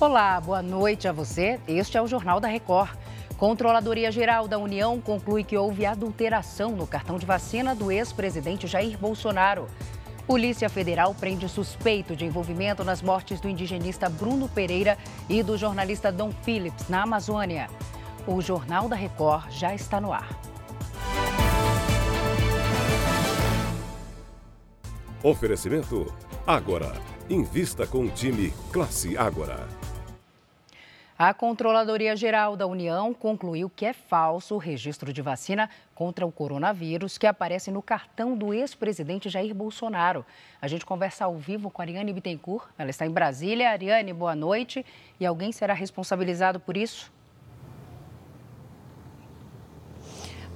Olá, boa noite a você. Este é o Jornal da Record. Controladoria Geral da União conclui que houve adulteração no cartão de vacina do ex-presidente Jair Bolsonaro. Polícia Federal prende suspeito de envolvimento nas mortes do indigenista Bruno Pereira e do jornalista Dom Phillips, na Amazônia. O Jornal da Record já está no ar. Oferecimento Agora. Invista com o time Classe Ágora. A Controladoria Geral da União concluiu que é falso o registro de vacina contra o coronavírus que aparece no cartão do ex-presidente Jair Bolsonaro. A gente conversa ao vivo com a Ariane Bittencourt. Ela está em Brasília. Ariane, boa noite. E alguém será responsabilizado por isso?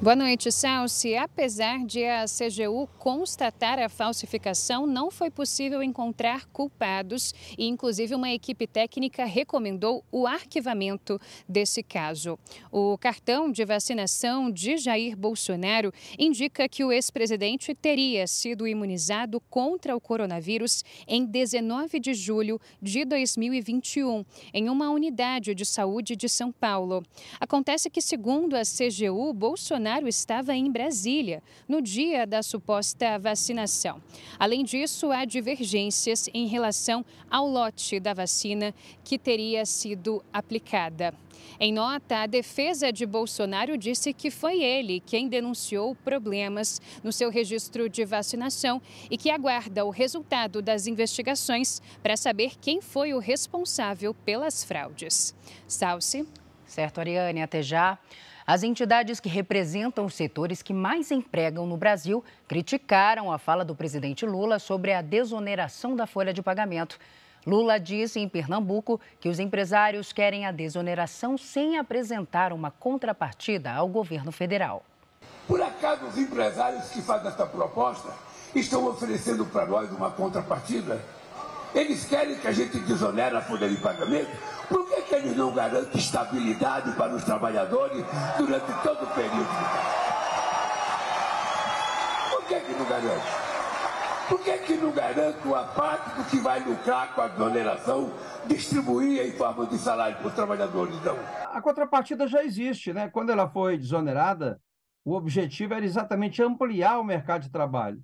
Boa noite, Salsi. Apesar de a CGU constatar a falsificação, não foi possível encontrar culpados e, inclusive, uma equipe técnica recomendou o arquivamento desse caso. O cartão de vacinação de Jair Bolsonaro indica que o ex-presidente teria sido imunizado contra o coronavírus em 19 de julho de 2021, em uma unidade de saúde de São Paulo. Acontece que, segundo a CGU, Bolsonaro Bolsonaro estava em Brasília no dia da suposta vacinação. Além disso, há divergências em relação ao lote da vacina que teria sido aplicada. Em nota, a defesa de Bolsonaro disse que foi ele quem denunciou problemas no seu registro de vacinação e que aguarda o resultado das investigações para saber quem foi o responsável pelas fraudes. Salce. Certo, Ariane, até já. As entidades que representam os setores que mais empregam no Brasil criticaram a fala do presidente Lula sobre a desoneração da folha de pagamento. Lula disse em Pernambuco que os empresários querem a desoneração sem apresentar uma contrapartida ao governo federal. Por acaso os empresários que fazem essa proposta estão oferecendo para nós uma contrapartida? Eles querem que a gente desonere a folha de pagamento? Por que, que eles não garantem estabilidade para os trabalhadores durante todo o período? Por que, que não garante? Por que, que não garante uma parte que vai lucrar com a desoneração distribuir em forma de salário para os trabalhadores? Não. A contrapartida já existe, né? Quando ela foi desonerada, o objetivo era exatamente ampliar o mercado de trabalho.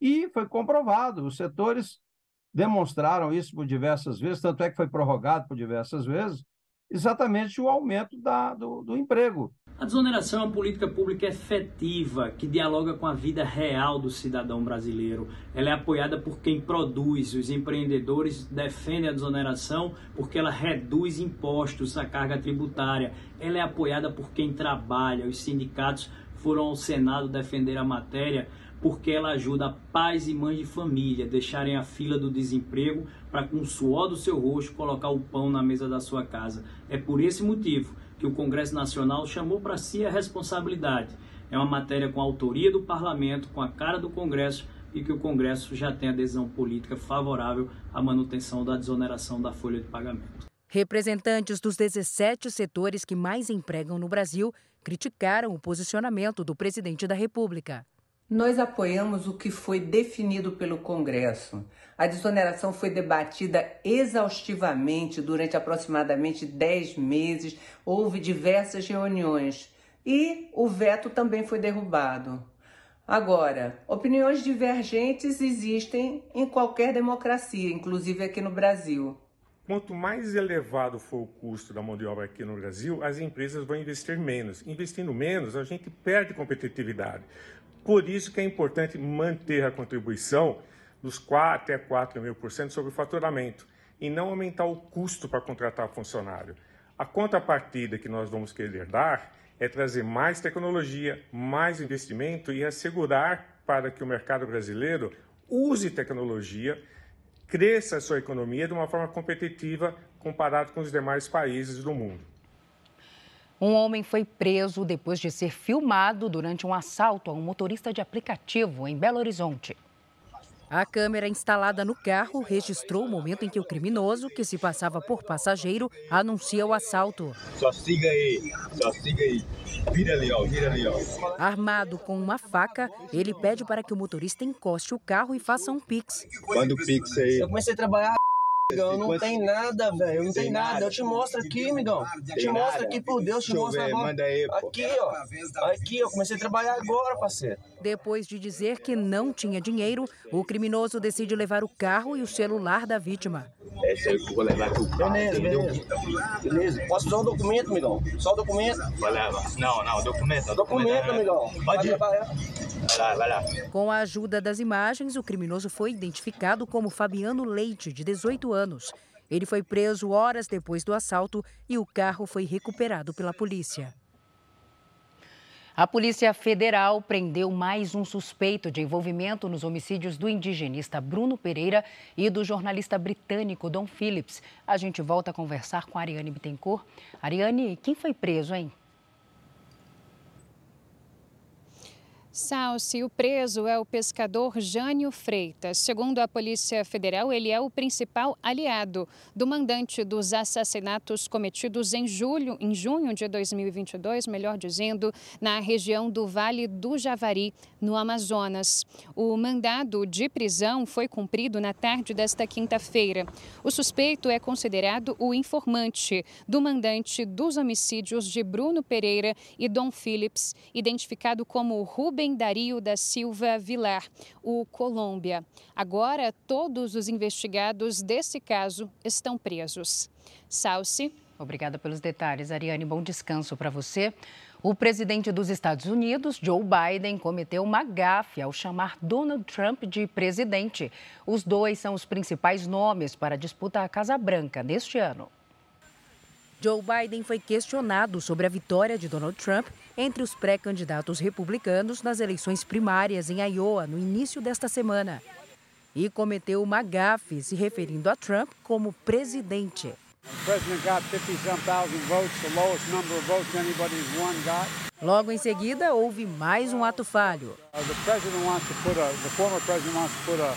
E foi comprovado, os setores demonstraram isso por diversas vezes, tanto é que foi prorrogado por diversas vezes, exatamente o aumento da, do, do emprego. A desoneração é uma política pública efetiva que dialoga com a vida real do cidadão brasileiro. Ela é apoiada por quem produz. Os empreendedores defendem a desoneração porque ela reduz impostos, a carga tributária. Ela é apoiada por quem trabalha. Os sindicatos foram ao Senado defender a matéria porque ela ajuda pais e mães de família deixarem a fila do desemprego para com o suor do seu rosto colocar o pão na mesa da sua casa. É por esse motivo que o Congresso Nacional chamou para si a responsabilidade. É uma matéria com a autoria do parlamento, com a cara do Congresso e que o Congresso já tem adesão política favorável à manutenção da desoneração da folha de pagamento. Representantes dos 17 setores que mais empregam no Brasil criticaram o posicionamento do presidente da República. Nós apoiamos o que foi definido pelo Congresso. A desoneração foi debatida exaustivamente durante aproximadamente 10 meses, houve diversas reuniões e o veto também foi derrubado. Agora, opiniões divergentes existem em qualquer democracia, inclusive aqui no Brasil. Quanto mais elevado for o custo da mão de obra aqui no Brasil, as empresas vão investir menos. Investindo menos, a gente perde competitividade. Por isso que é importante manter a contribuição dos 4 até 4 mil por cento sobre o faturamento e não aumentar o custo para contratar funcionário. A contrapartida que nós vamos querer dar é trazer mais tecnologia, mais investimento e assegurar para que o mercado brasileiro use tecnologia, cresça a sua economia de uma forma competitiva comparado com os demais países do mundo. Um homem foi preso depois de ser filmado durante um assalto a um motorista de aplicativo em Belo Horizonte. A câmera instalada no carro registrou o momento em que o criminoso, que se passava por passageiro, anuncia o assalto. Só siga aí, só siga aí. Vira ali, ó, vira ali, ó. Armado com uma faca, ele pede para que o motorista encoste o carro e faça um pix. Manda o pix aí. Eu comecei a trabalhar Migão, não tem nada, velho. Não tem nada. Eu te mostro aqui, migão. Te mostro aqui, por Deus, te mostro agora. Aqui, ó. Aqui, ó. Comecei a trabalhar agora, parceiro. Depois de dizer que não tinha dinheiro, o criminoso decide levar o carro e o celular da vítima. Esse aí eu vou levar aqui o carro, beleza, beleza. Beleza. Posso usar o documento, migão? Só o documento? Vai levar. Não, não, documento. Documento, amigão. Pode ir. Vai lá, vai lá. Com a ajuda das imagens, o criminoso foi identificado como Fabiano Leite, de 18 anos. Ele foi preso horas depois do assalto e o carro foi recuperado pela polícia. A Polícia Federal prendeu mais um suspeito de envolvimento nos homicídios do indigenista Bruno Pereira e do jornalista britânico Don Phillips. A gente volta a conversar com a Ariane Bittencourt. Ariane, quem foi preso, hein? Salsi, o preso é o pescador Jânio Freitas. Segundo a Polícia Federal, ele é o principal aliado do mandante dos assassinatos cometidos em julho, em junho de 2022, melhor dizendo, na região do Vale do Javari, no Amazonas. O mandado de prisão foi cumprido na tarde desta quinta-feira. O suspeito é considerado o informante do mandante dos homicídios de Bruno Pereira e Dom Phillips, identificado como Rubem Dario da Silva Vilar, o Colômbia. Agora, todos os investigados desse caso estão presos. Salsi. Obrigada pelos detalhes, Ariane. Bom descanso para você. O presidente dos Estados Unidos, Joe Biden, cometeu uma gafe ao chamar Donald Trump de presidente. Os dois são os principais nomes para a disputa à Casa Branca neste ano. Joe Biden foi questionado sobre a vitória de Donald Trump entre os pré-candidatos republicanos nas eleições primárias em Iowa no início desta semana. E cometeu uma gafe se referindo a Trump como presidente. Logo em seguida, houve mais um ato falho. Uh, the president wants to put a, the former president wants to put a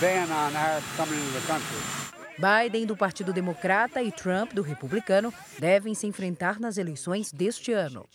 ban on Harris coming into the country. Biden, do Partido Democrata, e Trump, do Republicano, devem se enfrentar nas eleições deste ano.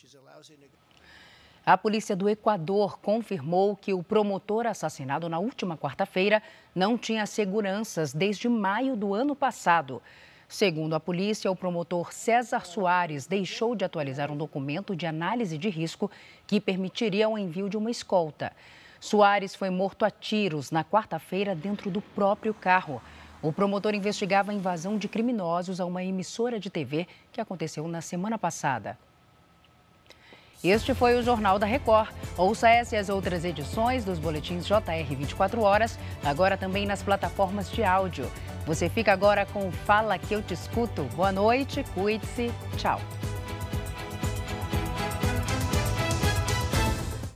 A polícia do Equador confirmou que o promotor assassinado na última quarta-feira não tinha seguranças desde maio do ano passado. Segundo a polícia, o promotor César Soares deixou de atualizar um documento de análise de risco que permitiria o envio de uma escolta. Soares foi morto a tiros na quarta-feira dentro do próprio carro. O promotor investigava a invasão de criminosos a uma emissora de TV que aconteceu na semana passada. Este foi o Jornal da Record. Ouça essa e as outras edições dos boletins JR 24 horas, agora também nas plataformas de áudio. Você fica agora com Fala que eu te escuto. Boa noite, cuide-se, tchau.